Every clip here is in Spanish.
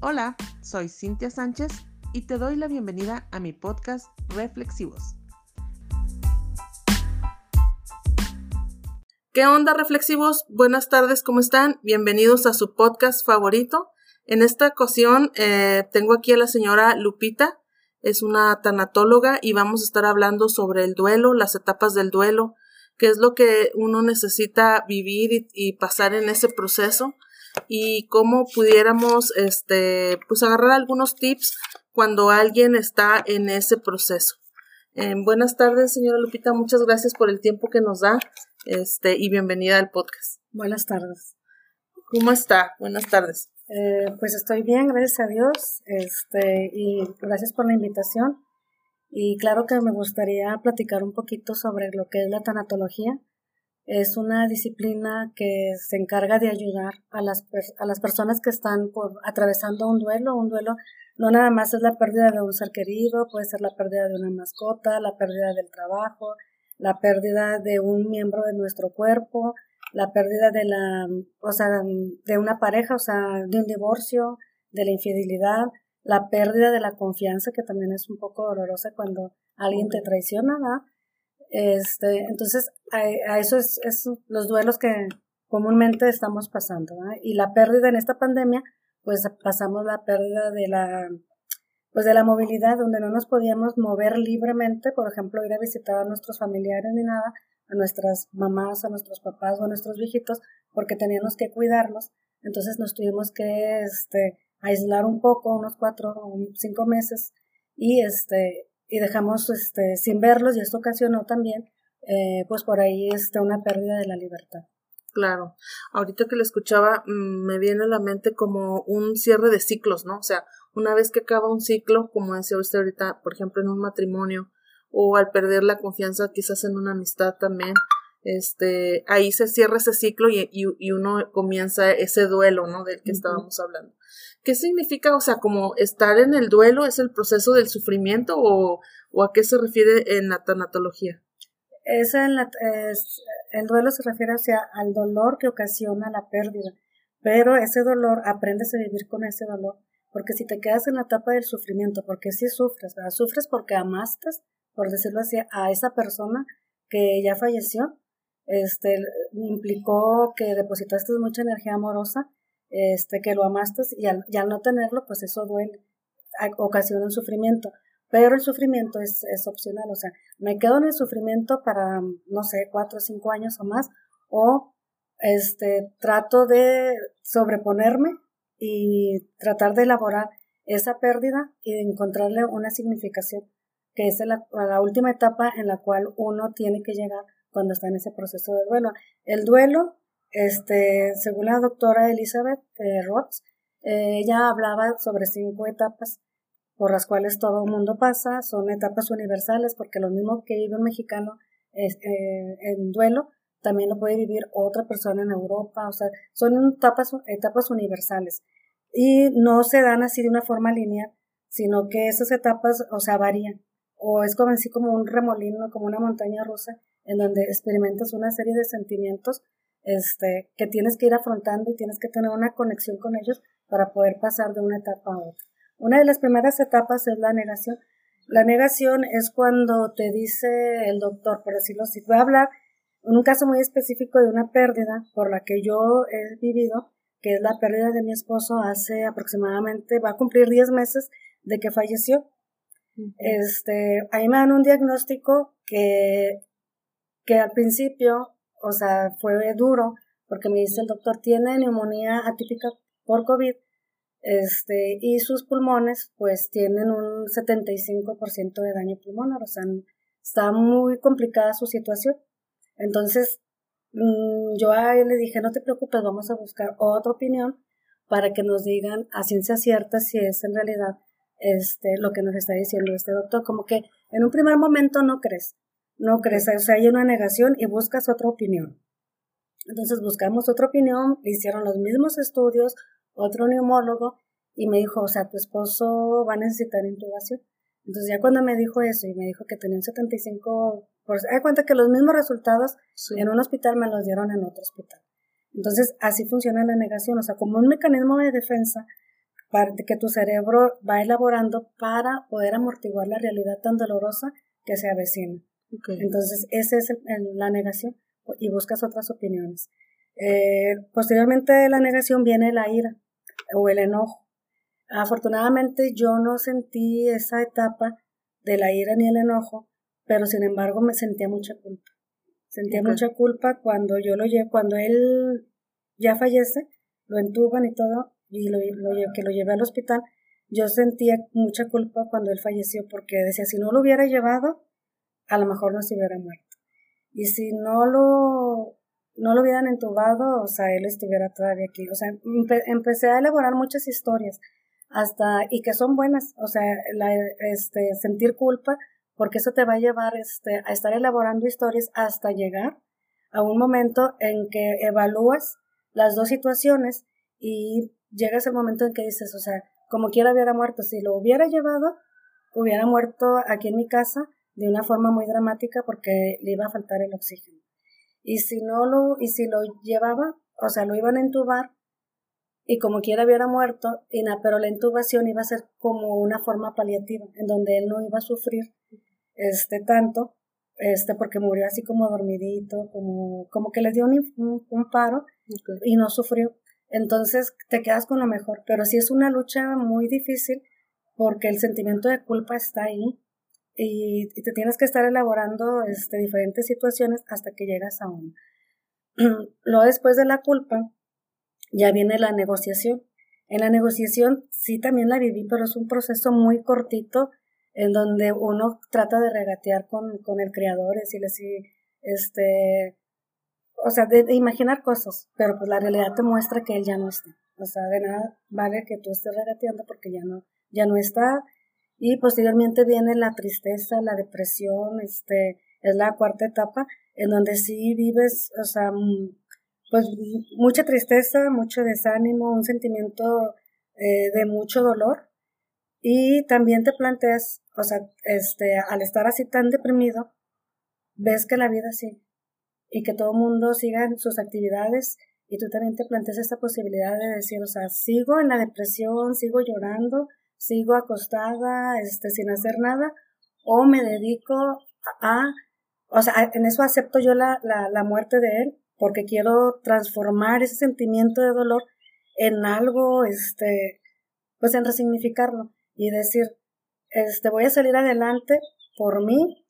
Hola, soy Cintia Sánchez y te doy la bienvenida a mi podcast Reflexivos. ¿Qué onda reflexivos? Buenas tardes, ¿cómo están? Bienvenidos a su podcast favorito. En esta ocasión eh, tengo aquí a la señora Lupita, es una tanatóloga y vamos a estar hablando sobre el duelo, las etapas del duelo, qué es lo que uno necesita vivir y, y pasar en ese proceso y cómo pudiéramos este pues agarrar algunos tips cuando alguien está en ese proceso. Eh, buenas tardes, señora Lupita, muchas gracias por el tiempo que nos da este y bienvenida al podcast. Buenas tardes. ¿Cómo está? Buenas tardes. Eh, pues estoy bien, gracias a Dios, este, y gracias por la invitación. Y claro que me gustaría platicar un poquito sobre lo que es la tanatología. Es una disciplina que se encarga de ayudar a las, a las personas que están por, atravesando un duelo. Un duelo no nada más es la pérdida de un ser querido, puede ser la pérdida de una mascota, la pérdida del trabajo, la pérdida de un miembro de nuestro cuerpo, la pérdida de la, o sea, de una pareja, o sea, de un divorcio, de la infidelidad, la pérdida de la confianza, que también es un poco dolorosa cuando alguien te traiciona, ¿verdad? Este, entonces, a, eso es, es, los duelos que comúnmente estamos pasando, ¿verdad? Y la pérdida en esta pandemia, pues pasamos la pérdida de la, pues de la movilidad, donde no nos podíamos mover libremente, por ejemplo, ir a visitar a nuestros familiares ni nada, a nuestras mamás, a nuestros papás o a nuestros viejitos, porque teníamos que cuidarlos. Entonces nos tuvimos que este, aislar un poco, unos cuatro o cinco meses, y este, y dejamos este, sin verlos, y esto ocasionó también, eh, pues por ahí este, una pérdida de la libertad. Claro, ahorita que le escuchaba mm, me viene a la mente como un cierre de ciclos, ¿no? O sea, una vez que acaba un ciclo, como decía usted ahorita, por ejemplo, en un matrimonio, o al perder la confianza quizás en una amistad también, este, ahí se cierra ese ciclo y, y, uno comienza ese duelo, ¿no? Del que estábamos hablando. ¿Qué significa, o sea, como estar en el duelo es el proceso del sufrimiento o, o a qué se refiere en la tanatología? Es en la, es, el duelo se refiere hacia al dolor que ocasiona la pérdida, pero ese dolor aprendes a vivir con ese dolor, porque si te quedas en la etapa del sufrimiento, porque si sufres, ¿verdad? sufres porque amaste, por decirlo así, a esa persona que ya falleció, este, implicó que depositaste mucha energía amorosa, este, que lo amaste y al, no tenerlo, pues eso duele, ocasiona un sufrimiento. Pero el sufrimiento es, es opcional, o sea, me quedo en el sufrimiento para, no sé, cuatro o cinco años o más, o este, trato de sobreponerme y tratar de elaborar esa pérdida y de encontrarle una significación que es la, la, última etapa en la cual uno tiene que llegar cuando está en ese proceso de duelo. El duelo, este, según la doctora Elizabeth eh, Roth, eh, ella hablaba sobre cinco etapas por las cuales todo el mundo pasa, son etapas universales, porque lo mismo que vive un mexicano eh, en duelo, también lo puede vivir otra persona en Europa, o sea, son etapas, etapas universales. Y no se dan así de una forma lineal, sino que esas etapas, o sea, varían o es como así como un remolino, como una montaña rusa, en donde experimentas una serie de sentimientos este, que tienes que ir afrontando y tienes que tener una conexión con ellos para poder pasar de una etapa a otra. Una de las primeras etapas es la negación. La negación es cuando te dice el doctor, por decirlo así, voy a hablar en un caso muy específico de una pérdida por la que yo he vivido, que es la pérdida de mi esposo hace aproximadamente, va a cumplir 10 meses de que falleció. Este, ahí me dan un diagnóstico que, que al principio, o sea, fue duro, porque me dice el doctor, tiene neumonía atípica por COVID, este, y sus pulmones, pues, tienen un 75% de daño pulmonar, o sea, está muy complicada su situación. Entonces, mm, yo a él le dije, no te preocupes, vamos a buscar otra opinión para que nos digan a ciencia cierta si es en realidad este, lo que nos está diciendo este doctor, como que en un primer momento no crees, no crees, o sea, hay una negación y buscas otra opinión. Entonces buscamos otra opinión, hicieron los mismos estudios, otro neumólogo, y me dijo, o sea, tu esposo va a necesitar intubación. Entonces ya cuando me dijo eso y me dijo que tenía un 75, por, hay cuenta que los mismos resultados en un hospital me los dieron en otro hospital. Entonces así funciona la negación, o sea, como un mecanismo de defensa que tu cerebro va elaborando para poder amortiguar la realidad tan dolorosa que se avecina. Entonces, esa es la negación y buscas otras opiniones. Eh, posteriormente de la negación viene la ira o el enojo. Afortunadamente yo no sentí esa etapa de la ira ni el enojo, pero sin embargo me sentía mucha culpa. Sentía mucha culpa cuando yo lo llevo, cuando él ya fallece, lo entuban y todo, y lo, que lo llevé al hospital, yo sentía mucha culpa cuando él falleció porque decía, si no lo hubiera llevado, a lo mejor no se hubiera muerto. Y si no lo, no lo hubieran entubado, o sea, él estuviera todavía aquí. O sea, empecé a elaborar muchas historias hasta, y que son buenas, o sea, la, este, sentir culpa, porque eso te va a llevar este, a estar elaborando historias hasta llegar a un momento en que evalúas las dos situaciones y llegas al momento en que dices, o sea, como quiera hubiera muerto, si lo hubiera llevado, hubiera muerto aquí en mi casa de una forma muy dramática porque le iba a faltar el oxígeno. Y si no lo, y si lo llevaba, o sea, lo iban a entubar y como quiera hubiera muerto, y pero la intubación iba a ser como una forma paliativa, en donde él no iba a sufrir este tanto, este porque murió así como dormidito, como, como que le dio un, un paro y no sufrió. Entonces te quedas con lo mejor, pero sí es una lucha muy difícil porque el sentimiento de culpa está ahí y, te tienes que estar elaborando este, diferentes situaciones hasta que llegas a uno. Luego después de la culpa ya viene la negociación. En la negociación sí también la viví, pero es un proceso muy cortito en donde uno trata de regatear con, con el creador, decirle si este, o sea, de, imaginar cosas, pero pues la realidad te muestra que él ya no está. O sea, de nada vale que tú estés regateando porque ya no, ya no está. Y posteriormente viene la tristeza, la depresión, este, es la cuarta etapa, en donde sí vives, o sea, mm, pues mucha tristeza, mucho desánimo, un sentimiento eh, de mucho dolor. Y también te planteas, o sea, este, al estar así tan deprimido, ves que la vida sigue y que todo el mundo siga sus actividades y tú también te planteas esta posibilidad de decir, o sea, sigo en la depresión, sigo llorando, sigo acostada, este, sin hacer nada, o me dedico a, o sea, en eso acepto yo la, la, la muerte de él, porque quiero transformar ese sentimiento de dolor en algo, este, pues en resignificarlo y decir, este, voy a salir adelante por mí,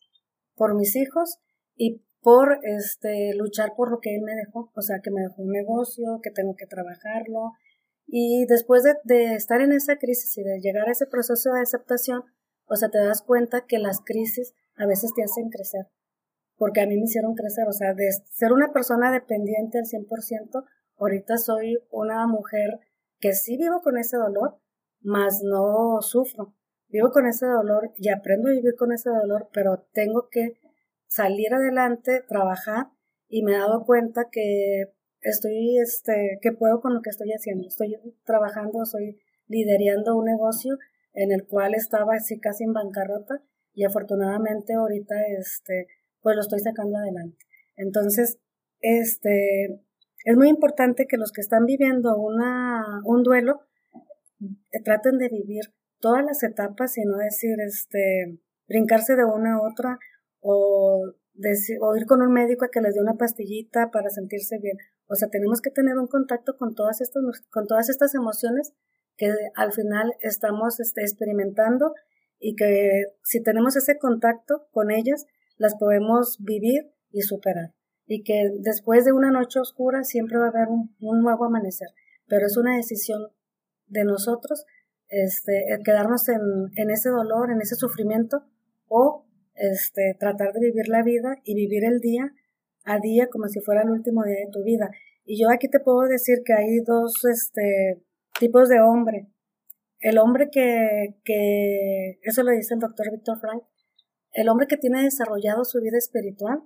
por mis hijos y por este, luchar por lo que él me dejó, o sea, que me dejó un negocio, que tengo que trabajarlo. Y después de, de estar en esa crisis y de llegar a ese proceso de aceptación, o sea, te das cuenta que las crisis a veces te hacen crecer, porque a mí me hicieron crecer, o sea, de ser una persona dependiente al 100%, ahorita soy una mujer que sí vivo con ese dolor, mas no sufro. Vivo con ese dolor y aprendo a vivir con ese dolor, pero tengo que salir adelante, trabajar y me he dado cuenta que estoy, este, que puedo con lo que estoy haciendo. Estoy trabajando, estoy liderando un negocio en el cual estaba así casi en bancarrota y afortunadamente ahorita, este, pues lo estoy sacando adelante. Entonces, este, es muy importante que los que están viviendo una, un duelo eh, traten de vivir todas las etapas y no decir, este, brincarse de una a otra o, ir con un médico a que les dé una pastillita para sentirse bien. O sea, tenemos que tener un contacto con todas estas, con todas estas emociones que al final estamos este, experimentando y que si tenemos ese contacto con ellas, las podemos vivir y superar. Y que después de una noche oscura siempre va a haber un, nuevo amanecer. Pero es una decisión de nosotros este, quedarnos en, en ese dolor, en ese sufrimiento o este, tratar de vivir la vida y vivir el día a día como si fuera el último día de tu vida. Y yo aquí te puedo decir que hay dos este, tipos de hombre. El hombre que, que, eso lo dice el doctor Víctor Frank, el hombre que tiene desarrollado su vida espiritual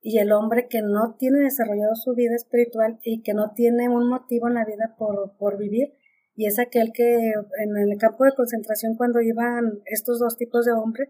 y el hombre que no tiene desarrollado su vida espiritual y que no tiene un motivo en la vida por, por vivir. Y es aquel que en el campo de concentración cuando iban estos dos tipos de hombre,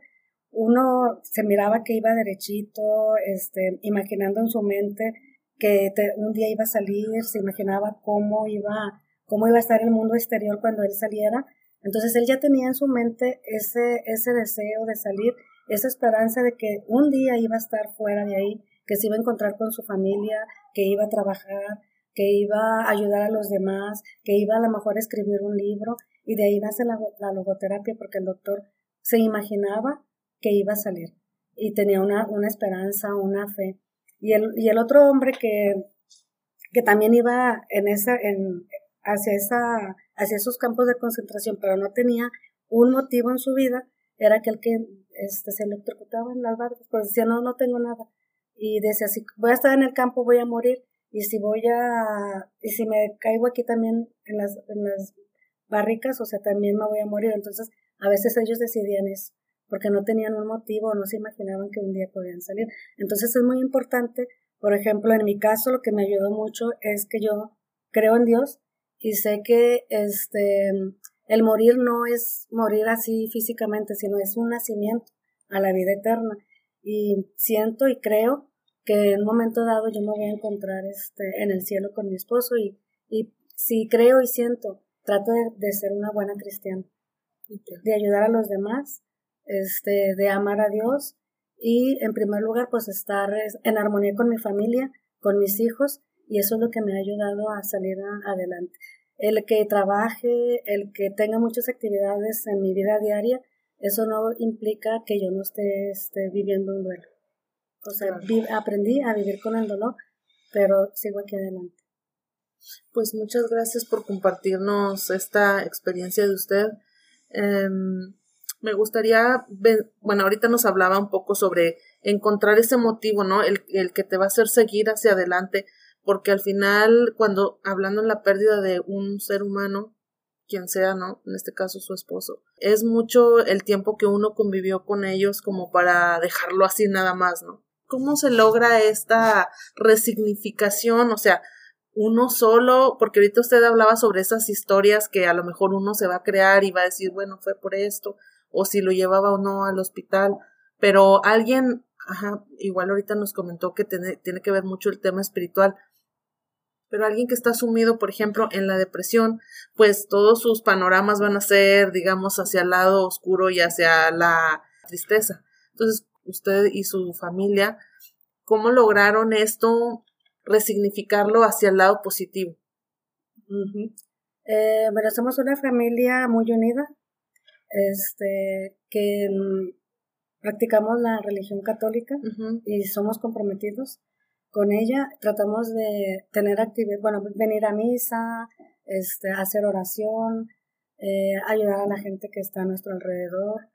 uno se miraba que iba derechito, este, imaginando en su mente que un día iba a salir, se imaginaba cómo iba, cómo iba a estar el mundo exterior cuando él saliera. Entonces él ya tenía en su mente ese, ese deseo de salir, esa esperanza de que un día iba a estar fuera de ahí, que se iba a encontrar con su familia, que iba a trabajar, que iba a ayudar a los demás, que iba a lo mejor a escribir un libro y de ahí nace la, la logoterapia porque el doctor se imaginaba que iba a salir y tenía una, una esperanza, una fe. Y el, y el otro hombre que, que también iba en esa, en, hacia, esa, hacia esos campos de concentración, pero no tenía un motivo en su vida, era aquel que este, se electrocutaba en las barcas, pues decía, no, no tengo nada. Y decía, si voy a estar en el campo, voy a morir, y si voy a, y si me caigo aquí también en las, en las barricas, o sea, también me voy a morir. Entonces, a veces ellos decidían eso, porque no tenían un motivo, no se imaginaban que un día podían salir. Entonces es muy importante, por ejemplo, en mi caso lo que me ayudó mucho es que yo creo en Dios y sé que este el morir no es morir así físicamente, sino es un nacimiento a la vida eterna. Y siento y creo que en un momento dado yo me voy a encontrar este, en el cielo con mi esposo y, y si creo y siento, trato de, ser una buena cristiana, de ayudar a los demás, este, de amar a Dios y en primer lugar pues estar en armonía con mi familia, con mis hijos y eso es lo que me ha ayudado a salir adelante. El que trabaje, el que tenga muchas actividades en mi vida diaria, eso no implica que yo no esté, esté viviendo un duelo. O sea, aprendí a vivir con el dolor, pero sigo aquí adelante. Pues muchas gracias por compartirnos esta experiencia de usted. Em, me gustaría, ver, bueno, ahorita nos hablaba un poco sobre encontrar ese motivo, ¿no? El, el que te va a hacer seguir hacia adelante, porque al final, cuando hablando en la pérdida de un ser humano, quien sea, ¿no? En este caso su esposo. Es mucho el tiempo que uno convivió con ellos como para dejarlo así nada más, ¿no? ¿Cómo se logra esta resignificación? O sea, uno solo, porque ahorita usted hablaba sobre esas historias que a lo mejor uno se va a crear y va a decir, bueno, fue por esto, o si lo llevaba o no al hospital, pero alguien, ajá, igual ahorita nos comentó que tiene, tiene que ver mucho el tema espiritual, pero alguien que está sumido, por ejemplo, en la depresión, pues todos sus panoramas van a ser, digamos, hacia el lado oscuro y hacia la tristeza. Entonces, usted y su familia, ¿cómo lograron esto, resignificarlo hacia el lado positivo? eh, bueno, somos una familia muy unida, este, que mm, practicamos la religión católica y somos comprometidos con ella. Tratamos de tener actividad, bueno, venir a misa, este, hacer oración, eh, ayudar a la gente que está a nuestro alrededor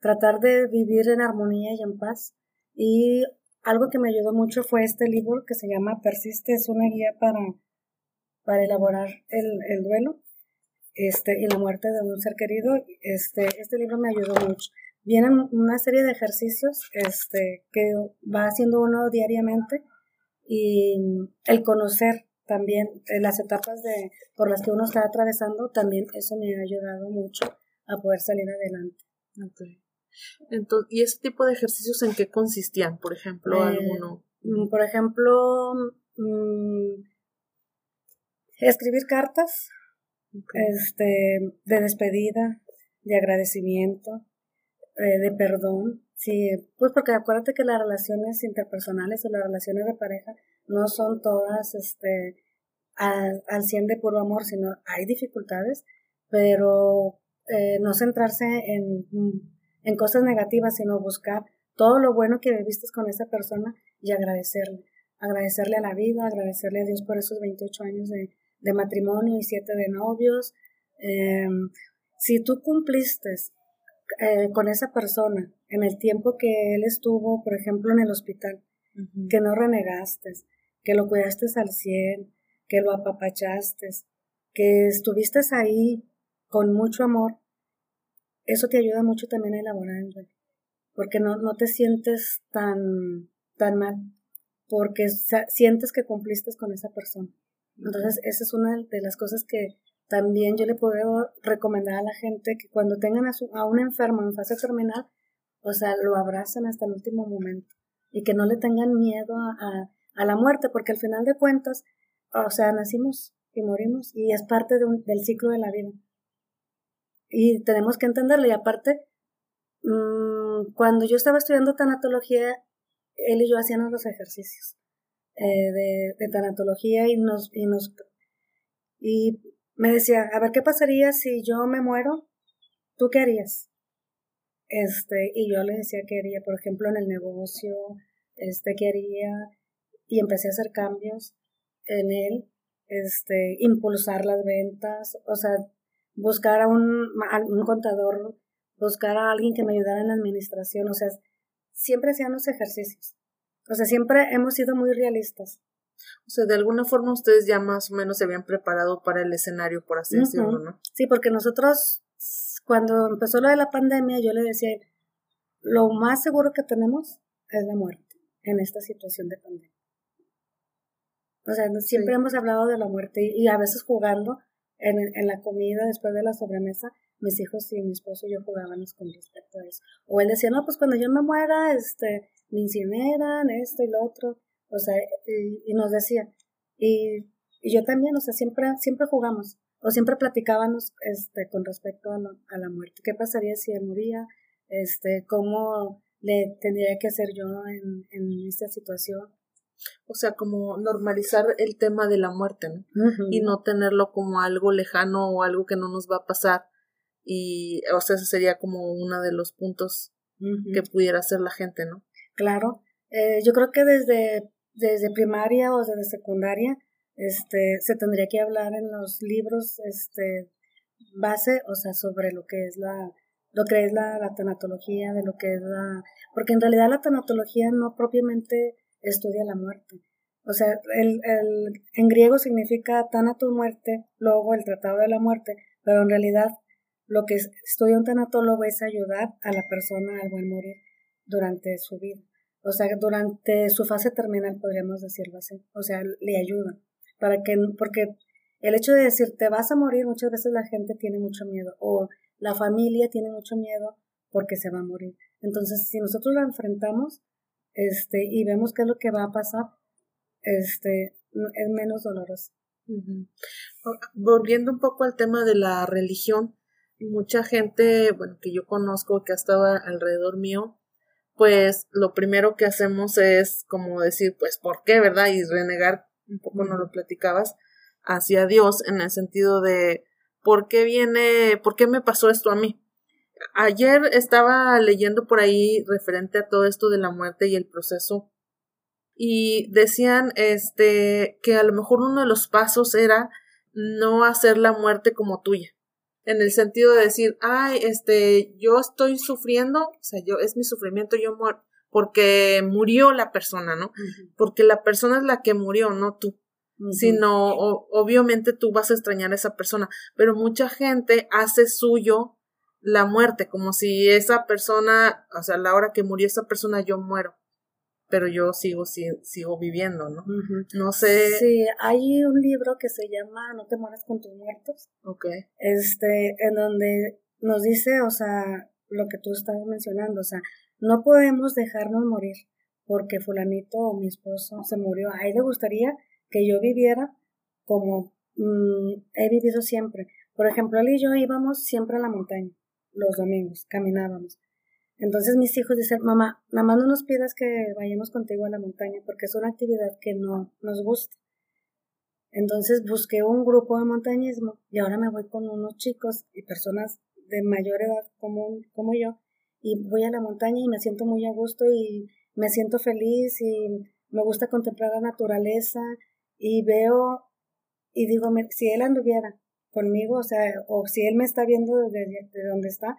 tratar de vivir en armonía y en paz. Y algo que me ayudó mucho fue este libro que se llama Persiste, es una guía para, para elaborar el, el duelo este, y la muerte de un ser querido. Este, este libro me ayudó mucho. Vienen una serie de ejercicios este, que va haciendo uno diariamente y el conocer también las etapas de, por las que uno está atravesando, también eso me ha ayudado mucho a poder salir adelante. Entonces, ¿Y ese tipo de ejercicios en qué consistían, por ejemplo, eh, alguno? Mm, por ejemplo, mm, escribir cartas este, de despedida, de agradecimiento, eh, de perdón. Sí, pues porque acuérdate que las relaciones interpersonales o las relaciones de pareja no son todas este, al, al 100 de puro amor, sino hay dificultades, pero eh, no centrarse en en cosas negativas, sino buscar todo lo bueno que viviste con esa persona y agradecerle. Agradecerle a la vida, agradecerle a Dios por esos 28 años de, matrimonio y 7 de novios. Em, si tú cumpliste eh, con esa persona en el tiempo que él estuvo, por ejemplo, en el hospital, que no renegaste, que lo cuidaste al 100, que lo apapachaste, que estuviste ahí con mucho amor, eso te ayuda mucho también a elaborar porque no, no te sientes tan, tan mal, porque sientes que cumpliste con esa persona. Entonces, esa es una de las cosas que también yo le puedo recomendar a la gente que cuando tengan a, su, a un enfermo en fase terminal, o sea, lo abracen hasta el último momento y que no le tengan miedo a, la muerte, porque al final de cuentas, o sea, nacimos y morimos y es parte de del ciclo de la vida. Y tenemos que entenderlo y aparte, mmm, cuando yo estaba estudiando tanatología, él y yo hacíamos los ejercicios eh, de, de, tanatología y nos, y nos y me decía, a ver qué pasaría si yo me muero, ¿tú qué harías? Este, y yo le decía qué haría, por ejemplo, en el negocio, este, qué haría, y empecé a hacer cambios en él, este, impulsar las ventas, o sea, buscar a un, a un contador, buscar a alguien que me ayudara en la administración, o sea, siempre hacían los ejercicios. O sea, siempre hemos sido muy realistas. O sea, de alguna forma ustedes ya más o menos se habían preparado para el escenario, por así decirlo, ¿no? Sí, porque nosotros, cuando empezó lo de la pandemia, yo le decía, lo más seguro que tenemos es la muerte en esta situación de pandemia. O sea, siempre hemos hablado de la muerte y, a veces jugando en, en, la comida después de la sobremesa, mis hijos y mi esposo y yo jugábamos con respecto a eso. O él decía, no, pues cuando yo me muera, este, me incineran, esto y lo otro. O sea, y, nos decía. Y, y, yo también, o sea, siempre, siempre jugamos. O siempre platicábamos este, con respecto a, a la muerte. ¿Qué pasaría si él moría? Este, ¿Cómo le tendría que hacer yo en, en esta situación? O sea, como normalizar el tema de la muerte, ¿no? Y no tenerlo como algo lejano o algo que no nos va a pasar. Y, o sea, ese sería como uno de los puntos que pudiera hacer la gente, ¿no? Claro. Eh, yo creo que desde, desde primaria o desde secundaria, este, se tendría que hablar en los libros, este, base, o sea, sobre lo que es la, lo que es la, la tanatología, de lo que es la, porque en realidad la tanatología no propiamente estudia la muerte. O sea, el, el, en griego significa tanato muerte, luego el tratado de la muerte, pero en realidad lo que estudia un tanatólogo es ayudar a la persona al buen morir durante su vida. O sea, durante su fase terminal, podríamos decirlo así. O sea, le ayuda. Para que, porque el hecho de decir te vas a morir, muchas veces la gente tiene mucho miedo. O la familia tiene mucho miedo porque se va a morir. Entonces, si nosotros lo enfrentamos, este, y vemos qué es lo que va a pasar, este, es menos doloroso. Volviendo un poco al tema de la religión, mucha gente, bueno, que yo conozco, que ha estado alrededor mío, pues lo primero que hacemos es como decir, pues, ¿por qué, verdad? Y renegar, un poco no lo platicabas, hacia Dios en el sentido de, ¿por qué viene, por qué me pasó esto a mí? Ayer estaba leyendo por ahí referente a todo esto de la muerte y el proceso y decían este que a lo mejor uno de los pasos era no hacer la muerte como tuya en el sentido de decir ay este yo estoy sufriendo o sea yo es mi sufrimiento yo muero porque murió la persona no porque la persona es la que murió no tú sino obviamente tú vas a extrañar a esa persona pero mucha gente hace suyo la muerte, como si esa persona, o sea, a la hora que murió esa persona yo muero, pero yo sigo, sigo, viviendo, ¿no? No sé. Sí, hay un libro que se llama No te mueras con tus muertos. Ok. Este, en donde nos dice, o sea, lo que tú estabas mencionando, o sea, no podemos dejarnos morir porque fulanito o mi esposo se murió. A él le gustaría que yo viviera como mm, he vivido siempre. Por ejemplo, él y yo íbamos siempre a la montaña los domingos, caminábamos. Entonces mis hijos dicen, mamá, más no nos pidas que vayamos contigo a la montaña porque es una actividad que no nos gusta. Entonces busqué un grupo de montañismo y ahora me voy con unos chicos y personas de mayor edad como, como yo y voy a la montaña y me siento muy a gusto y me siento feliz y me gusta contemplar la naturaleza y veo y digo, si él anduviera conmigo, o sea, o si él me está viendo desde, donde está,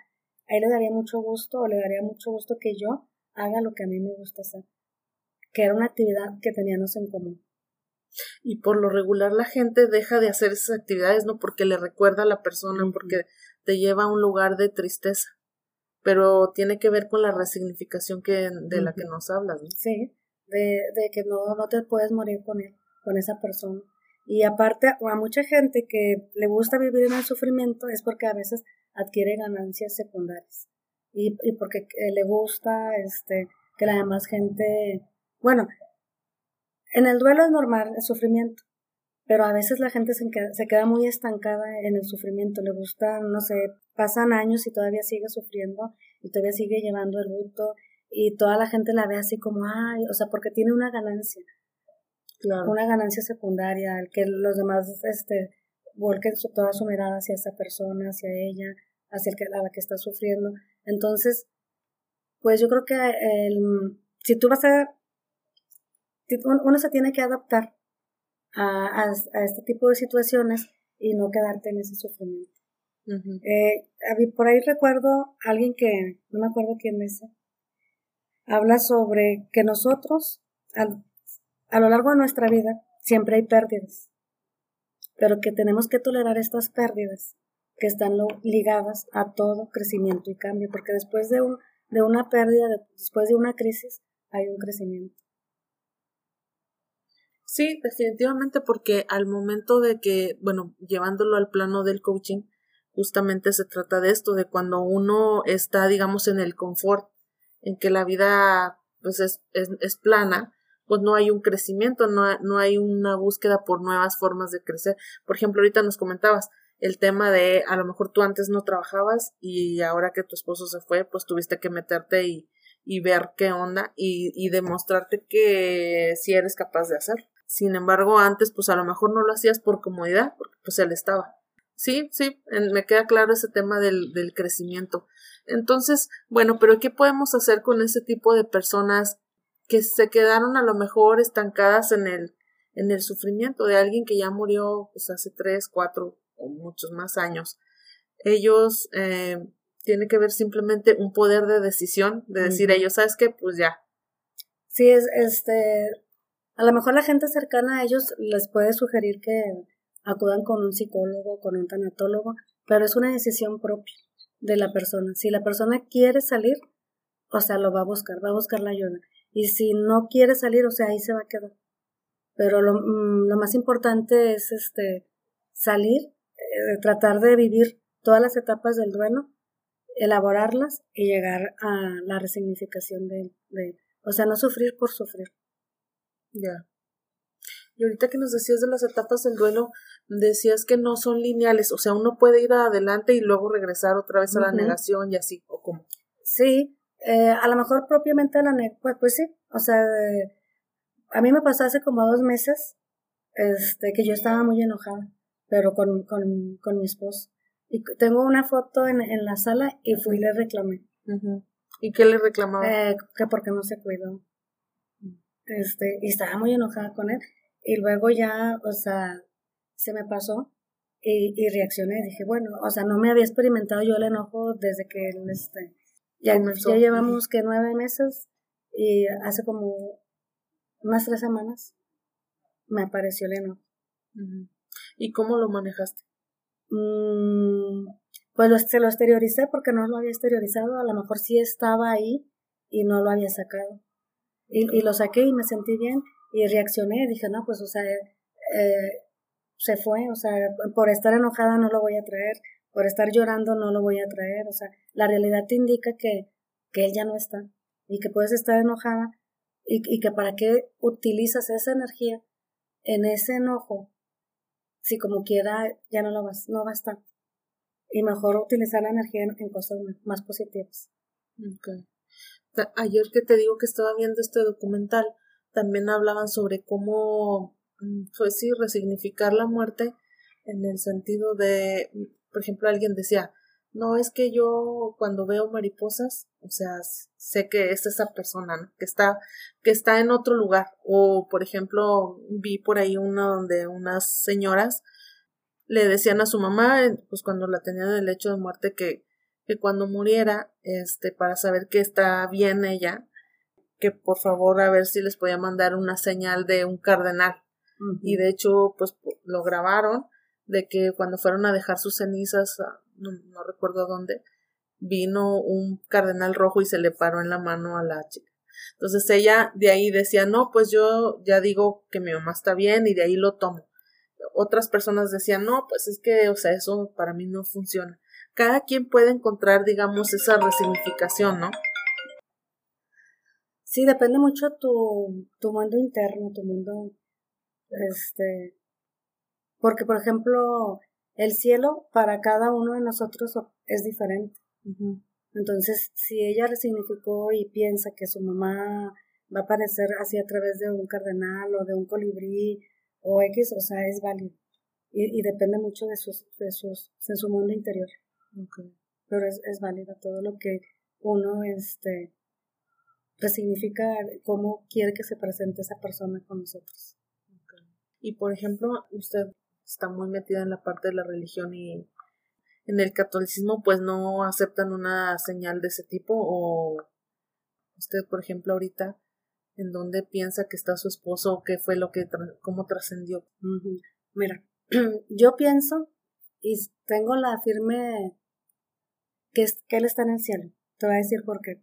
a él le daría mucho gusto o le daría mucho gusto que yo haga lo que a mí me gusta hacer, que era una actividad que teníamos en común. Y por lo regular la gente deja de hacer esas actividades, ¿no? Porque le recuerda a la persona, porque te lleva a un lugar de tristeza. Pero tiene que ver con la resignificación que, de la que nos hablas, ¿no? Sí, de, de que no, no te puedes morir con él, con esa persona. Y aparte, a mucha gente que le gusta vivir en el sufrimiento es porque a veces adquiere ganancias secundarias. Y, y porque eh, le gusta este, que la demás gente. Bueno, en el duelo es normal el sufrimiento, pero a veces la gente se queda, se queda muy estancada en el sufrimiento, le gusta, no sé, pasan años y todavía sigue sufriendo y todavía sigue llevando el luto y toda la gente la ve así como, ay, o sea, porque tiene una ganancia, claro. una ganancia secundaria, el que los demás, este, volquen toda su mirada hacia esa persona, hacia ella, hacia el que, a la que está sufriendo. Entonces, pues yo creo que el, si tú vas a, uno se tiene que adaptar a, a, este tipo de situaciones y no quedarte en ese sufrimiento. eh, por ahí recuerdo a alguien que, no me acuerdo quién es, habla sobre que nosotros, a, a lo largo de nuestra vida, siempre hay pérdidas, pero que tenemos que tolerar estas pérdidas que están ligadas a todo crecimiento y cambio, porque después de, un, de una pérdida, después de una crisis, hay un crecimiento. Sí, definitivamente porque al momento de que, bueno, llevándolo al plano del coaching, justamente se trata de esto, de cuando uno está, digamos, en el confort, en que la vida pues es, es, es plana, pues no hay un crecimiento, no, no hay una búsqueda por nuevas formas de crecer. Por ejemplo, ahorita nos comentabas el tema de a lo mejor tú antes no trabajabas y ahora que tu esposo se fue, pues tuviste que meterte y, y ver qué onda y, y demostrarte que si eres capaz de hacerlo. Sin embargo, antes pues a lo mejor no lo hacías por comodidad, porque pues él estaba. Sí, sí, me queda claro ese tema del, del crecimiento. Entonces, bueno, pero ¿qué podemos hacer con ese tipo de personas que se quedaron a lo mejor estancadas en el, en el sufrimiento de alguien que ya murió pues hace tres, cuatro o muchos más años? Ellos eh, tiene que ver simplemente un poder de decisión, de decir ellos, ¿sabes qué? Pues ya. Sí, es este a lo mejor la gente cercana a ellos les puede sugerir que acudan con un psicólogo, con un tanatólogo, pero es una decisión propia de la persona. Si la persona quiere salir, o sea, lo va a buscar, va a buscar la ayuda. Y si no quiere salir, o sea, ahí se va a quedar. Pero lo, mm, más importante es este salir, eh, tratar de vivir todas las etapas del duelo, elaborarlas y llegar a la resignificación de, de o sea, no sufrir por sufrir. Ya. Y ahorita que nos decías de las etapas del duelo, decías que no son lineales, o sea, uno puede ir adelante y luego regresar otra vez a la negación y así, o cómo. Sí, eh, a lo mejor propiamente la negación, pues, pues, sí, o sea, a mí me pasó hace como dos meses, este, que yo estaba muy enojada, pero con, con, con mi esposo. Y tengo una foto en, en la sala y fui y le reclamé. ¿Y qué le reclamaba? Eh, que porque no se cuidó este, y estaba muy enojada con él. Y luego ya, o sea, se me pasó y, y reaccioné. Dije, bueno, o sea, no me había experimentado yo el enojo desde que él, este, ya, ya llevamos que nueve meses y hace como unas tres semanas me apareció el enojo. ¿Y cómo lo manejaste? Mm, pues se lo exterioricé porque no lo había exteriorizado. A lo mejor sí estaba ahí y no lo había sacado. Y, y lo saqué y me sentí bien y reaccioné. Dije, no, pues, o sea, eh, se fue, o sea, por estar enojada no lo voy a traer, por estar llorando no lo voy a traer, o sea, la realidad te indica que, que él ya no está y que puedes estar enojada y, y que para qué utilizas esa energía en ese enojo si como quiera ya no lo vas, no va a estar. Y mejor utilizar la energía en, cosas más positivas. Okay ayer que te digo que estaba viendo este documental, también hablaban sobre cómo, pues sí, resignificar la muerte en el sentido de, por ejemplo, alguien decía, no es que yo cuando veo mariposas, o sea, sé que es esa persona, que está, que está en otro lugar. O, por ejemplo, vi por ahí uno donde unas señoras le decían a su mamá, pues cuando la tenían en el lecho de muerte, que, que cuando muriera, este, para saber que está bien ella, que por favor a ver si les podía mandar una señal de un cardenal. Y de hecho, pues lo grabaron de que cuando fueron a dejar sus cenizas, no, no recuerdo dónde, vino un cardenal rojo y se le paró en la mano a la chica. Entonces ella de ahí decía, no, pues yo ya digo que mi mamá está bien y de ahí lo tomo. Otras personas decían, no, pues es que, o sea, eso para mí no funciona cada quien puede encontrar, digamos, esa resignificación, ¿no? Sí, depende mucho tu, tu mundo interno, tu mundo, este, Porque, por ejemplo, el cielo para cada uno de nosotros es diferente. Entonces, si ella resignificó y piensa que su mamá va a aparecer así a través de un cardenal o de un colibrí o X, o sea, es válido. Y, depende mucho de sus, de sus, de su mundo interior. Pero es, es válido todo lo que uno, este, resignifica cómo quiere que se presente esa persona con nosotros. Y por ejemplo, usted está muy metida en la parte de la religión y en el catolicismo pues no aceptan una señal de ese tipo o usted por ejemplo ahorita en dónde piensa que está su esposo o qué fue lo que cómo trascendió. Mira, yo pienso y tengo la firme que, que él está en el cielo. Te voy a decir por qué.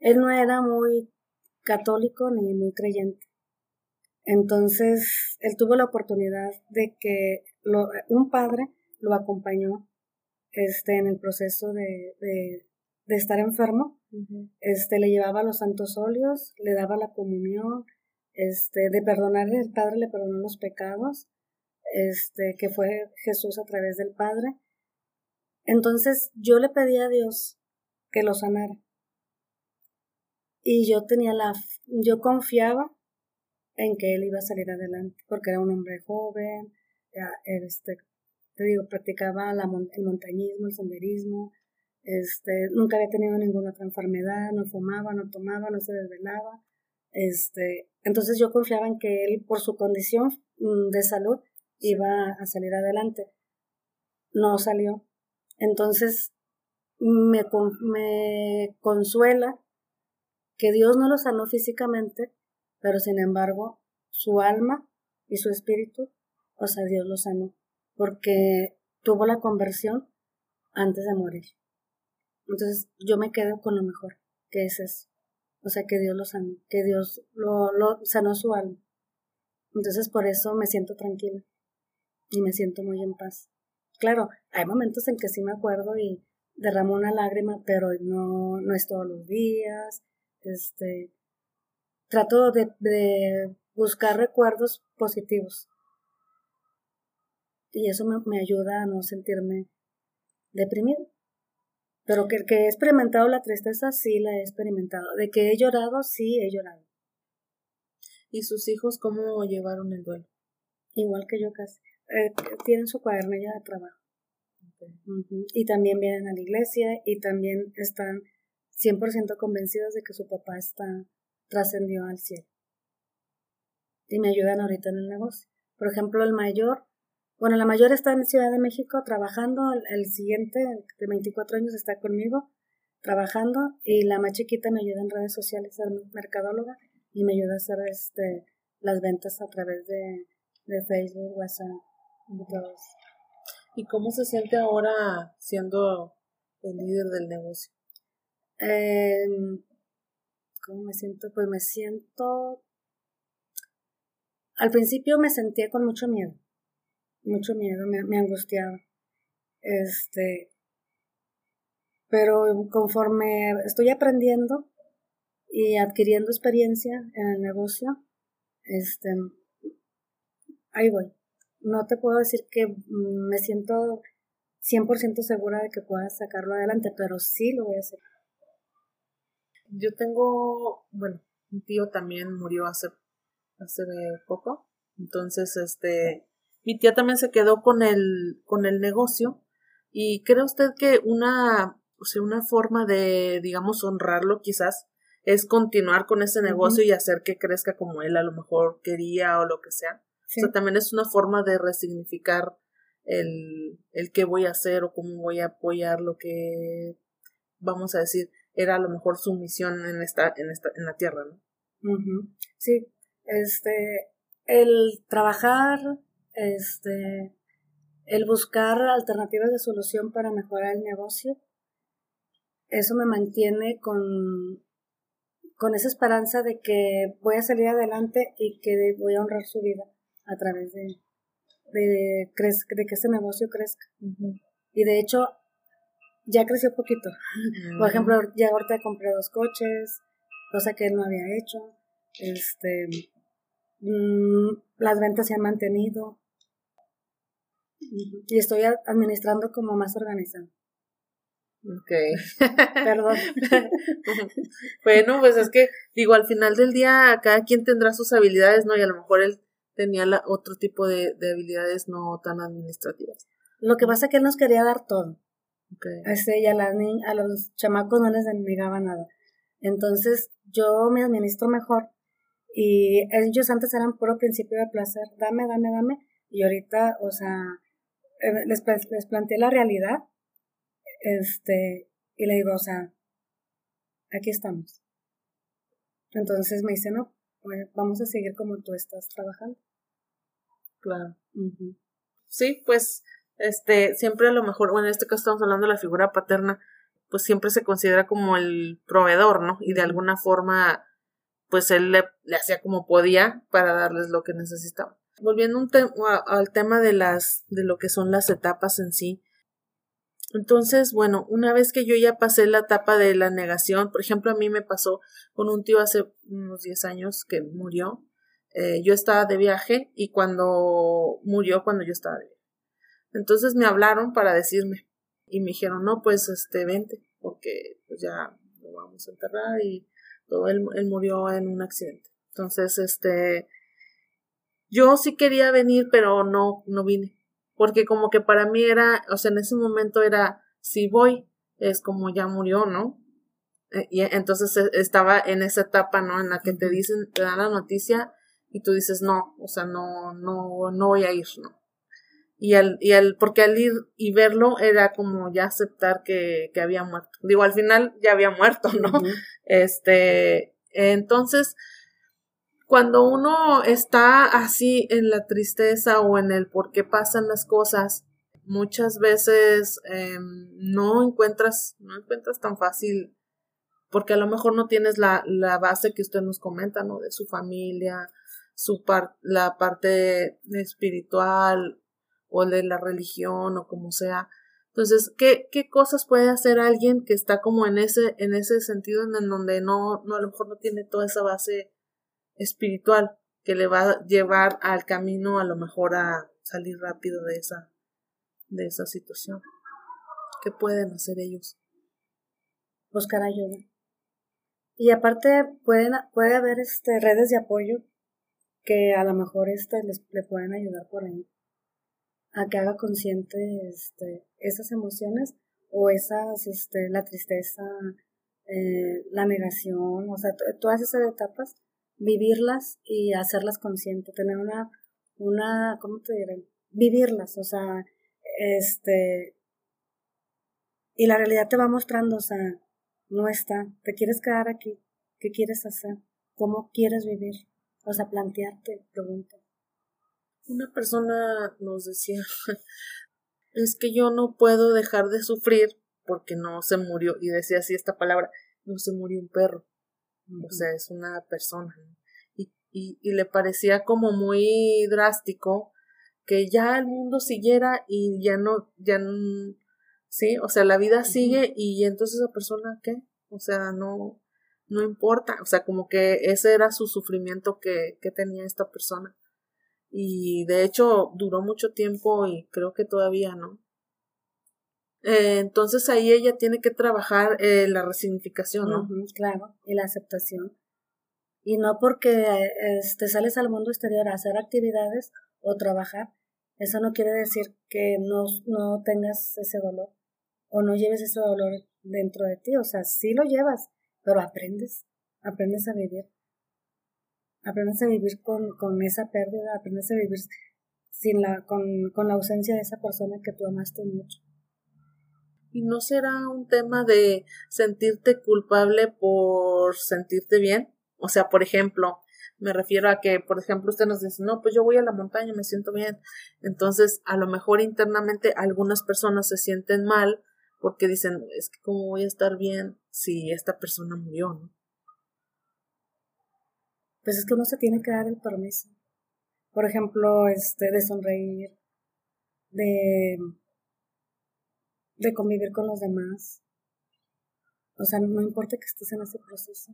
Él no era muy católico ni muy creyente. Entonces, él tuvo la oportunidad de que un padre lo acompañó este, en el proceso de, de, estar enfermo. este, le llevaba los santos óleos, le daba la comunión, este, de perdonarle, el padre le perdonó los pecados, este, que fue Jesús a través del padre. Entonces, yo le pedí a Dios que lo sanara. Y yo tenía la, yo confiaba en que él iba a salir adelante, porque era un hombre joven, este, te digo, practicaba la, el montañismo, el senderismo, este, nunca había tenido ninguna otra enfermedad, no fumaba, no tomaba, no se desvelaba, este, entonces yo confiaba en que él, por su condición mm, de salud, iba a salir adelante. No salió. Entonces, me, me consuela que Dios no lo sanó físicamente, pero sin embargo su alma y su espíritu, o sea, Dios lo sanó, porque tuvo la conversión antes de morir. Entonces yo me quedo con lo mejor, que es eso. O sea, que Dios lo sanó, que Dios lo, lo sanó su alma. Entonces por eso me siento tranquila y me siento muy en paz. Claro, hay momentos en que sí me acuerdo y derramo una lágrima, pero no, no es todos los días, este, trato de, de buscar recuerdos positivos. Y eso me, ayuda a no sentirme deprimido. Pero que, que he experimentado la tristeza, sí la he experimentado. De que he llorado, sí he llorado. ¿Y sus hijos cómo llevaron el duelo? Igual que yo casi. Eh, tienen su cuadernilla de trabajo. Y también vienen a la iglesia y también están 100% convencidos de que su papá está trascendió al cielo. Y me ayudan ahorita en el negocio. Por ejemplo, el mayor, bueno, la mayor está en Ciudad de México trabajando, el, siguiente, de 24 años, está conmigo trabajando y la más chiquita me ayuda en redes sociales, es mercadóloga y me ayuda a hacer este, las ventas a través de, de Facebook, WhatsApp, y todo eso. ¿Y cómo se siente ahora siendo el líder del negocio? Eh, ¿Cómo me siento? Pues me siento... Al principio me sentía con mucho miedo, mucho miedo, me, me angustiaba. Este, pero conforme estoy aprendiendo y adquiriendo experiencia en el negocio, este, ahí voy. No te puedo decir que me siento 100% segura de que pueda sacarlo adelante, pero sí lo voy a hacer. Yo tengo, bueno, un tío también murió hace, hace poco. Entonces, este, mi tía también se quedó con el, con el negocio. ¿Y cree usted que una, o sea, una forma de, digamos, honrarlo quizás es continuar con ese negocio y hacer que crezca como él a lo mejor quería o lo que sea? O sea, también es una forma de resignificar el, el qué voy a hacer o cómo voy a apoyar lo que, vamos a decir, era a lo mejor su misión en esta, en esta, en la tierra, ¿no? Sí, este, el trabajar, este, el buscar alternativas de solución para mejorar el negocio, eso me mantiene con, con esa esperanza de que voy a salir adelante y que voy a honrar su vida a través de, de, de, que ese negocio crezca. Y de hecho, ya creció poquito. Por ejemplo, ya ahorita compré dos coches, cosa que él no había hecho. Este, mm, las ventas se han mantenido. Y estoy administrando como más organizado. Ok. Perdón. bueno, pues es que, digo, al final del día cada quien tendrá sus habilidades, ¿no? Y a lo mejor él tenía la, otro tipo de, habilidades no tan administrativas. Lo que pasa es que él nos quería dar todo. Okay. Este, y a, a los chamacos no les negaba nada. Entonces, yo me administro mejor. Y ellos antes eran puro principio de placer, dame, dame, dame. Y ahorita, o sea, eh, les, les planteé la realidad este, y le digo, o sea, aquí estamos. Entonces me dice, no, pues vamos a seguir como tú estás trabajando. Claro. Sí, pues, este, siempre a lo mejor, bueno, en este caso estamos hablando de la figura paterna, pues siempre se considera como el proveedor, ¿no? Y de alguna forma, pues él le, le hacía como podía para darles lo que necesitaban. Volviendo un al tema de las, de lo que son las etapas en sí, entonces, bueno, una vez que yo ya pasé la etapa de la negación, por ejemplo, a mí me pasó con un tío hace unos 10 años que murió. Eh, yo estaba de viaje y cuando murió, cuando yo estaba de viaje. Entonces me hablaron para decirme y me dijeron, no, pues este, vente, porque pues ya lo vamos a enterrar y todo, él, él murió en un accidente. Entonces, este, yo sí quería venir, pero no, no vine porque como que para mí era, o sea, en ese momento era, si voy, es como ya murió, ¿no? Eh, y entonces e, estaba en esa etapa, ¿no? En la que te dicen, te dan la noticia y tú dices, no, o sea, no, no, no voy a ir, ¿no? Y al, y al, porque al ir y verlo era como ya aceptar que, que había muerto. Digo, al final ya había muerto, ¿no? Este, entonces, cuando uno está así en la tristeza o en el por qué pasan las cosas, muchas veces em, no encuentras, no encuentras tan fácil, porque a lo mejor no tienes la, la base que usted nos comenta, ¿no? De su familia, su par la parte espiritual o de la religión o como sea. Entonces, ¿qué, qué cosas puede hacer alguien que está como en ese, en ese sentido en donde no, no, a lo mejor no tiene toda esa base espiritual que le va a llevar al camino a lo mejor a salir rápido de esa de esa situación. ¿Qué pueden hacer ellos? Buscar ayuda. Y aparte pueden, puede haber este, redes de apoyo que a lo mejor este, les, le pueden ayudar por ahí a que haga consciente este, esas emociones o esas, este, la tristeza, eh, la negación, o sea, todas esas etapas vivirlas y hacerlas conscientes, tener una, una, ¿cómo te diré? Vivirlas, o sea, este, y la realidad te va mostrando, o sea, no está, te quieres quedar aquí, ¿qué quieres hacer? ¿Cómo quieres vivir? O sea, plantearte, pregunta. Una persona nos decía, es que yo no puedo dejar de sufrir porque no se murió, y decía así esta palabra, no se murió un perro o sea, es una persona. Y, y, y, le parecía como muy drástico que ya el mundo siguiera y ya no, ya no, sí, o sea, la vida sigue y entonces esa persona, ¿qué? O sea, no, no importa, o sea, como que ese era su sufrimiento que, que tenía esta persona. Y de hecho duró mucho tiempo y creo que todavía no. Eh, entonces ahí ella tiene que trabajar eh, la resignificación, ¿no? claro, y la aceptación. Y no porque este, sales al mundo exterior a hacer actividades o trabajar, eso no quiere decir que no, no tengas ese dolor o no lleves ese dolor dentro de ti. O sea, sí lo llevas, pero aprendes, aprendes a vivir. Aprendes a vivir con, con esa pérdida, aprendes a vivir sin la, con, con la ausencia de esa persona que tú amaste mucho. ¿Y no será un tema de sentirte culpable por sentirte bien? O sea, por ejemplo, me refiero a que, por ejemplo, usted nos dice, no, pues yo voy a la montaña, me siento bien. Entonces, a lo mejor internamente algunas personas se sienten mal porque dicen, es que cómo voy a estar bien si esta persona murió, ¿no? Pues es que uno se tiene que dar el permiso. Por ejemplo, este, de sonreír, de de convivir con los demás. O sea, no importa que estés en ese proceso.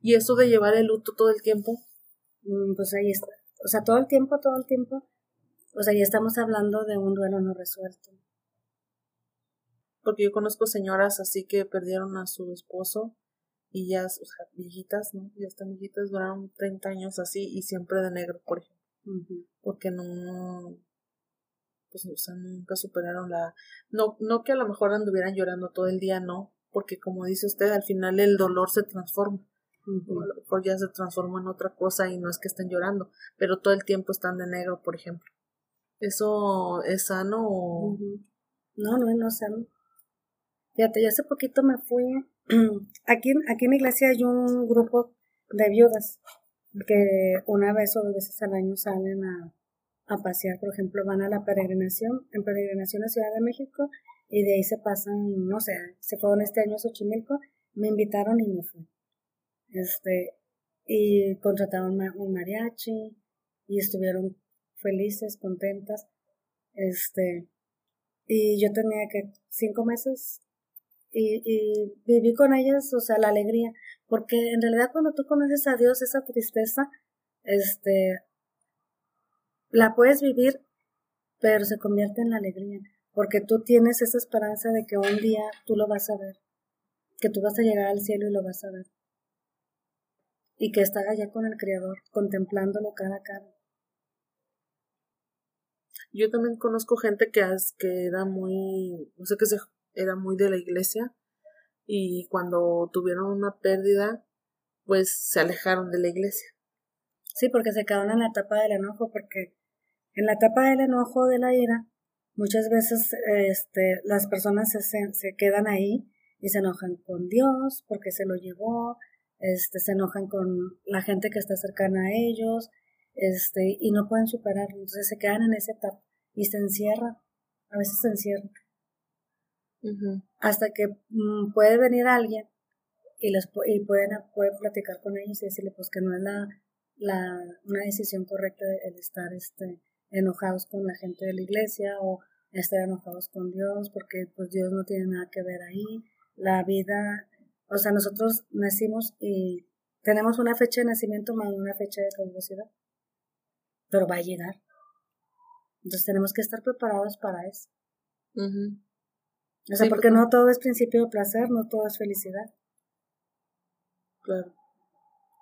¿Y eso de llevar el luto todo el tiempo? Mm, pues ahí está. O sea, todo el tiempo, todo el tiempo. O sea, ya estamos hablando de un duelo no resuelto. Porque yo conozco señoras así que perdieron a su esposo y ya, o sea, viejitas, ¿no? Ya están viejitas, duraron 30 años así y siempre de negro, por ejemplo. Porque no, pues, o sea, nunca superaron la, no, no que a lo mejor anduvieran llorando todo el día, no, porque como dice usted, al final el dolor se transforma. A lo mejor ya se transforma en otra cosa y no es que estén llorando, pero todo el tiempo están de negro, por ejemplo. ¿Eso es sano o...? No, no es sano. Fíjate, yo hace poquito me fui, aquí, aquí en la iglesia hay un grupo de viudas que una vez o dos veces al año salen a, a pasear, por ejemplo, van a la peregrinación, en peregrinación a Ciudad de México, y de ahí se pasan, no sé, se fueron este año a Xochimilco, me invitaron y me fui. Este, y contrataron un mariachi, y estuvieron felices, contentas, este, y yo tenía que cinco meses y, y viví con ellas, o sea, la alegría, porque en realidad cuando tú conoces a Dios, esa tristeza, este, la puedes vivir, pero se convierte en la alegría, porque tú tienes esa esperanza de que un día tú lo vas a ver, que tú vas a llegar al cielo y lo vas a ver, y que estás allá con el Creador, contemplándolo cara a cara. Yo también conozco gente que, que era muy, no sé qué se era muy de la iglesia y cuando tuvieron una pérdida, pues se alejaron de la iglesia. Sí, porque se quedaron en la etapa del enojo, porque en la etapa del enojo, de la ira, muchas veces este, las personas se, se quedan ahí y se enojan con Dios porque se lo llevó, este, se enojan con la gente que está cercana a ellos, este, y no pueden superarlo, entonces se quedan en esa etapa y se encierran, a veces se encierran hasta que mm, puede venir alguien y, les, y pueden, pueden platicar con ellos y decirle pues que no es la, la, una decisión correcta el estar este, enojados con la gente de la iglesia o estar enojados con Dios porque pues Dios no tiene nada que ver ahí. La vida, o sea, nosotros nacimos y tenemos una fecha de nacimiento más una fecha de caducidad, pero va a llegar. Entonces tenemos que estar preparados para eso. O sea, porque no todo es principio de placer, no todo es felicidad. Claro.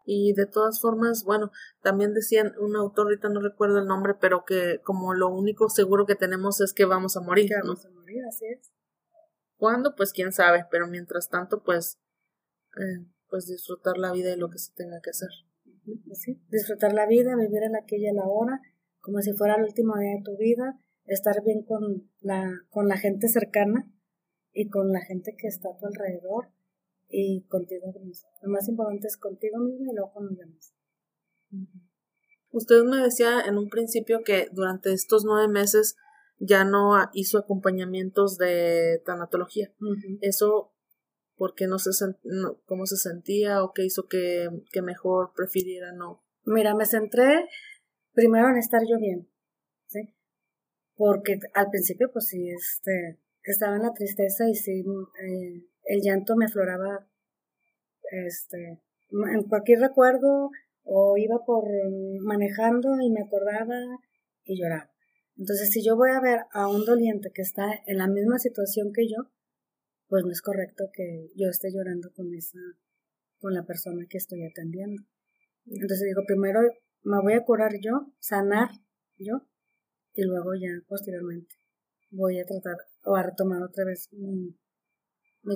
Y de todas formas, bueno, también decían un autor, ahorita no recuerdo el nombre, pero que como lo único seguro que tenemos es que vamos a morir. Que vamos a morir, así es. ¿Cuándo? Pues quién sabe, pero mientras tanto, pues, eh, pues disfrutar la vida y lo que se tenga que hacer. Sí, disfrutar la vida, vivir en aquella la hora, como si fuera el último día de tu vida, estar bien con la, con la gente cercana, y con la gente que está a tu alrededor y contigo mismo. Lo más importante es contigo mismo y luego con los demás. Usted me decía en un principio que durante estos nueve meses ya no hizo acompañamientos de tanatología. Eso, ¿por qué no se cómo se sentía o qué hizo que, que mejor prefiriera no? Mira, me centré primero en estar yo bien, ¿sí? Porque al principio, pues sí, este, estaba en la tristeza y sí, eh, el llanto me afloraba este, en cualquier recuerdo o iba por manejando y me acordaba y lloraba. Entonces, si yo voy a ver a un doliente que está en la misma situación que yo, pues no es correcto que yo esté llorando con esa, con la persona que estoy atendiendo. Entonces digo, primero me voy a curar yo, sanar yo, y luego ya posteriormente voy a tratar o a retomar otra vez mi,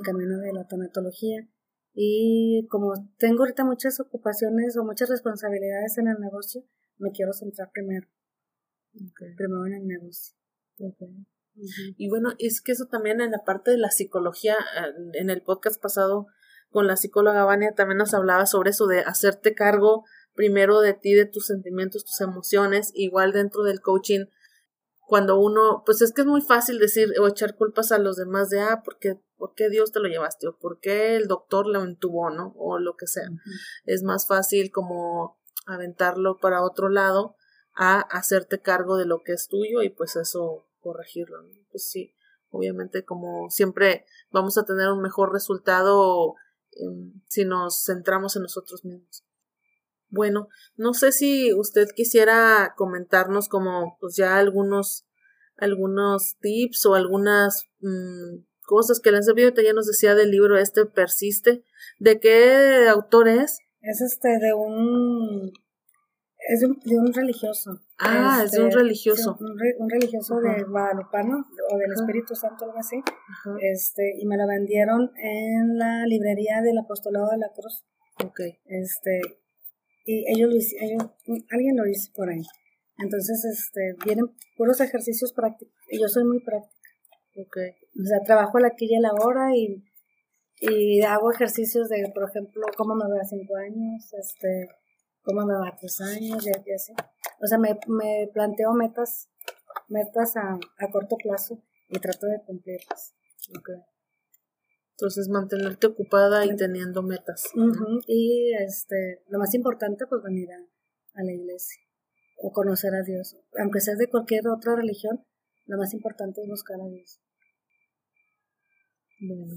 camino de la tanatología. Y como tengo ahorita muchas ocupaciones o muchas responsabilidades en el negocio, me quiero centrar primero. Primero en el negocio. Y bueno, es que eso también en la parte de la psicología, en el podcast pasado con la psicóloga Vania también nos hablaba sobre eso de hacerte cargo primero de ti, de tus sentimientos, tus emociones, igual dentro del coaching cuando uno, pues es que es muy fácil decir o echar culpas a los demás de, ah, porque, ¿por qué Dios te lo llevaste? O ¿por qué el doctor lo entubó, no? O lo que sea. Es más fácil como aventarlo para otro lado a hacerte cargo de lo que es tuyo y pues eso corregirlo. ¿no? Pues sí, obviamente como siempre vamos a tener un mejor resultado em, si nos centramos en nosotros mismos. Bueno, no sé si usted quisiera comentarnos como pues ya algunos algunos tips o algunas mm, cosas que le han servido. Ya nos decía del libro este Persiste. ¿De qué autor es? Es este de un es de un, religioso. Ah, es de un este, religioso. un, religioso de Guadalupano o del Espíritu Santo, algo así. Este, y me lo vendieron en la librería del Apostolado de la Cruz. Ok. Este, y ellos, ellos alguien lo hizo por ahí. Entonces, este, vienen puros ejercicios prácticos. Y yo soy muy práctica. Ok. O sea, trabajo la aquí y la hora y, y hago ejercicios de, por ejemplo, cómo me veo a cinco años, este, cómo me va a tres años, y, así. O sea, me, me planteo metas, metas a, a corto plazo y trato de cumplirlas. Okay. Entonces, mantenerte ocupada y teniendo metas. Y este, lo más importante, pues venir a, la iglesia o conocer a Dios. Aunque seas de cualquier otra religión, lo más importante es buscar a Dios. Bueno,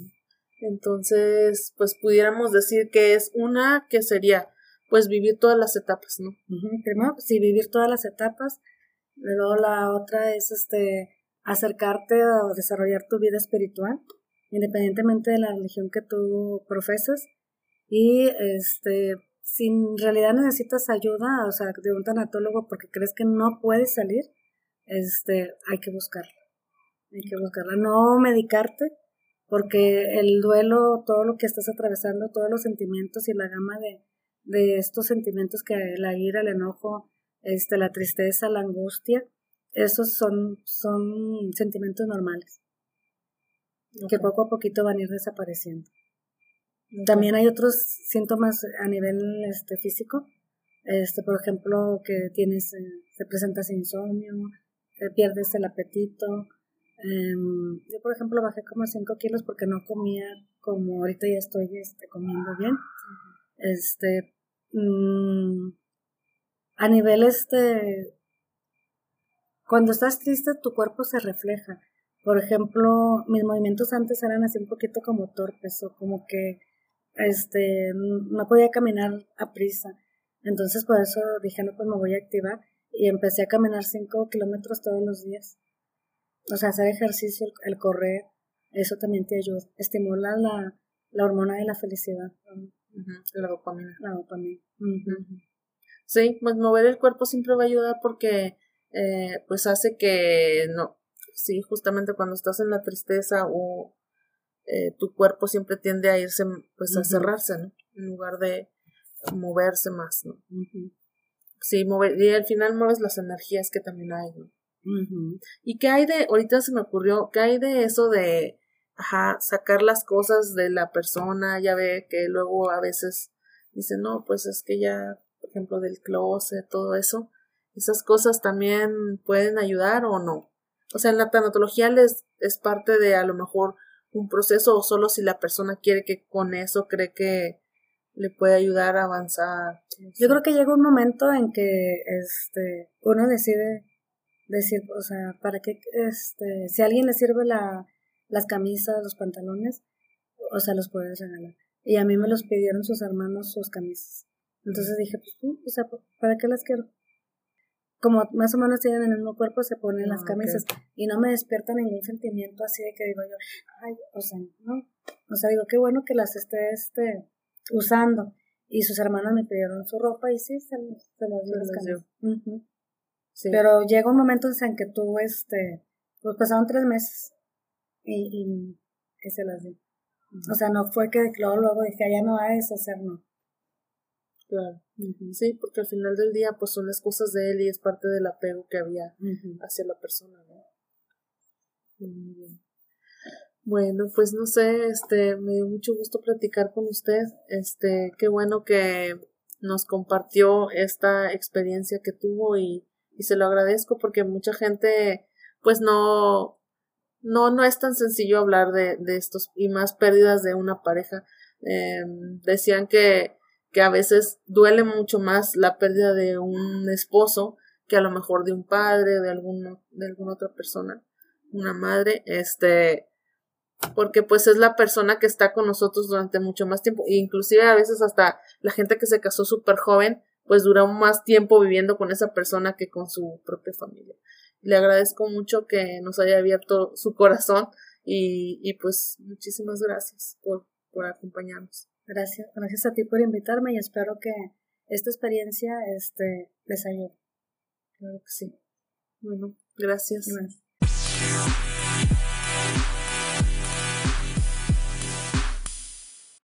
entonces, pues pudiéramos decir que es una que sería pues vivir todas las etapas, ¿no? Primero, sí, vivir todas las etapas. Luego la otra es este acercarte a desarrollar tu vida espiritual, independientemente de la religión que tú profesas. Y este, si en realidad necesitas ayuda, o sea, de un tanatólogo porque crees que no puedes salir, este, hay que buscarla. Hay que buscarla. No medicarte, porque el duelo, todo lo que estás atravesando, todos los sentimientos y la gama de, de estos sentimientos que la ira, el enojo, este, la tristeza, la angustia, esos son, son sentimientos normales que poco a poquito van a ir desapareciendo. También hay otros síntomas a nivel este, físico, este, por ejemplo, que tienes, eh, te presentas insomnio, pierdes el apetito. Em, yo, por ejemplo, bajé como 5 kilos porque no comía como ahorita ya estoy este, comiendo bien. Este, mm, a nivel este, cuando estás triste tu cuerpo se refleja. Por ejemplo, mis movimientos antes eran así un poquito como torpes o como que este no podía caminar a prisa. Entonces por eso dije, no, pues me voy a activar y empecé a caminar 5 kilómetros todos los días. O sea, hacer ejercicio, el, correr, eso también te ayuda. Estimula la, la hormona de la felicidad. La dopamina. La dopamina. Sí, pues mover el cuerpo siempre va a ayudar porque eh, pues hace que no, sí, justamente cuando estás en la tristeza o eh, tu cuerpo siempre tiende a irse, pues a cerrarse, ¿no? En lugar de moverse más, ¿no? Sí, mover, y al final mueves las energías que también hay, ¿no? ¿Y qué hay de, ahorita se me ocurrió, qué hay de eso de, ajá, sacar las cosas de la persona, ya ve que luego a veces dice, no, pues es que ya, por ejemplo, del closet, todo eso, esas cosas también pueden ayudar o no. O sea, en la tanatología les es parte de a lo mejor un proceso o solo si la persona quiere que con eso cree que le puede ayudar a avanzar. Yo creo que llega un momento en que este uno decide decir, o sea, para qué este si a alguien le sirve la las camisas, los pantalones, o sea, los puedes regalar. Y a mí me los pidieron sus hermanos sus camisas. Entonces dije, pues o sea, ¿para qué las quiero? Como más o menos tienen el mismo cuerpo, se ponen las ah, camisas. Y no me despierta ningún sentimiento así de que digo yo, ay, o sea, no. O sea, digo, qué bueno que las esté este, usando. Y sus hermanos me pidieron su ropa y sí, se, se las dio las camisas. sí. Pero llega un momento en que tú, este, pues pasaron tres meses y, y, se las di. O sea, no fue que luego, luego dije, ya no va a deshacer, no. Claro. Sí, porque al final del día, pues son las cosas de él y es parte del apego que había hacia la persona, ¿no? Muy bien. Bueno, pues no sé, este, me dio mucho gusto platicar con usted. Este, qué bueno que nos compartió esta experiencia que tuvo y, y se lo agradezco porque mucha gente, pues no, no, no es tan sencillo hablar de, de estos y más pérdidas de una pareja. Eh, decían que, que a veces duele mucho más la pérdida de un esposo que a lo mejor de un padre, de alguna, de alguna otra persona, una madre, este, porque pues es la persona que está con nosotros durante mucho más tiempo, e inclusive a veces hasta la gente que se casó súper joven, pues dura más tiempo viviendo con esa persona que con su propia familia. Le agradezco mucho que nos haya abierto su corazón y, y pues muchísimas gracias por, por acompañarnos. Gracias, gracias a ti por invitarme y espero que esta experiencia este, les ayude. Claro que sí. Bueno, gracias.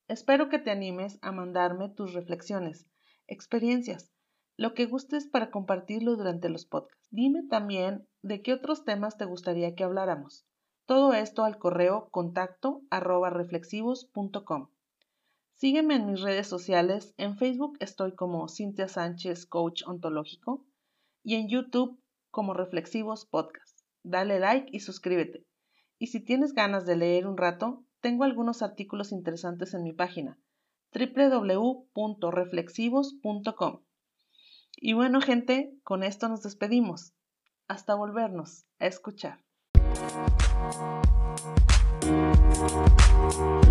Espero que te animes a mandarme tus reflexiones, experiencias, lo que gustes para compartirlo durante los podcasts. Dime también de qué otros temas te gustaría que habláramos. Todo esto al correo contacto arroba reflexivos.com. Sígueme en mis redes sociales. En Facebook estoy como Cintia Sánchez, coach ontológico, y en YouTube como Reflexivos Podcast. Dale like y suscríbete. Y si tienes ganas de leer un rato, tengo algunos artículos interesantes en mi página www.reflexivos.com. Y bueno, gente, con esto nos despedimos. Hasta volvernos a escuchar. Thank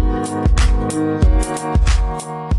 you.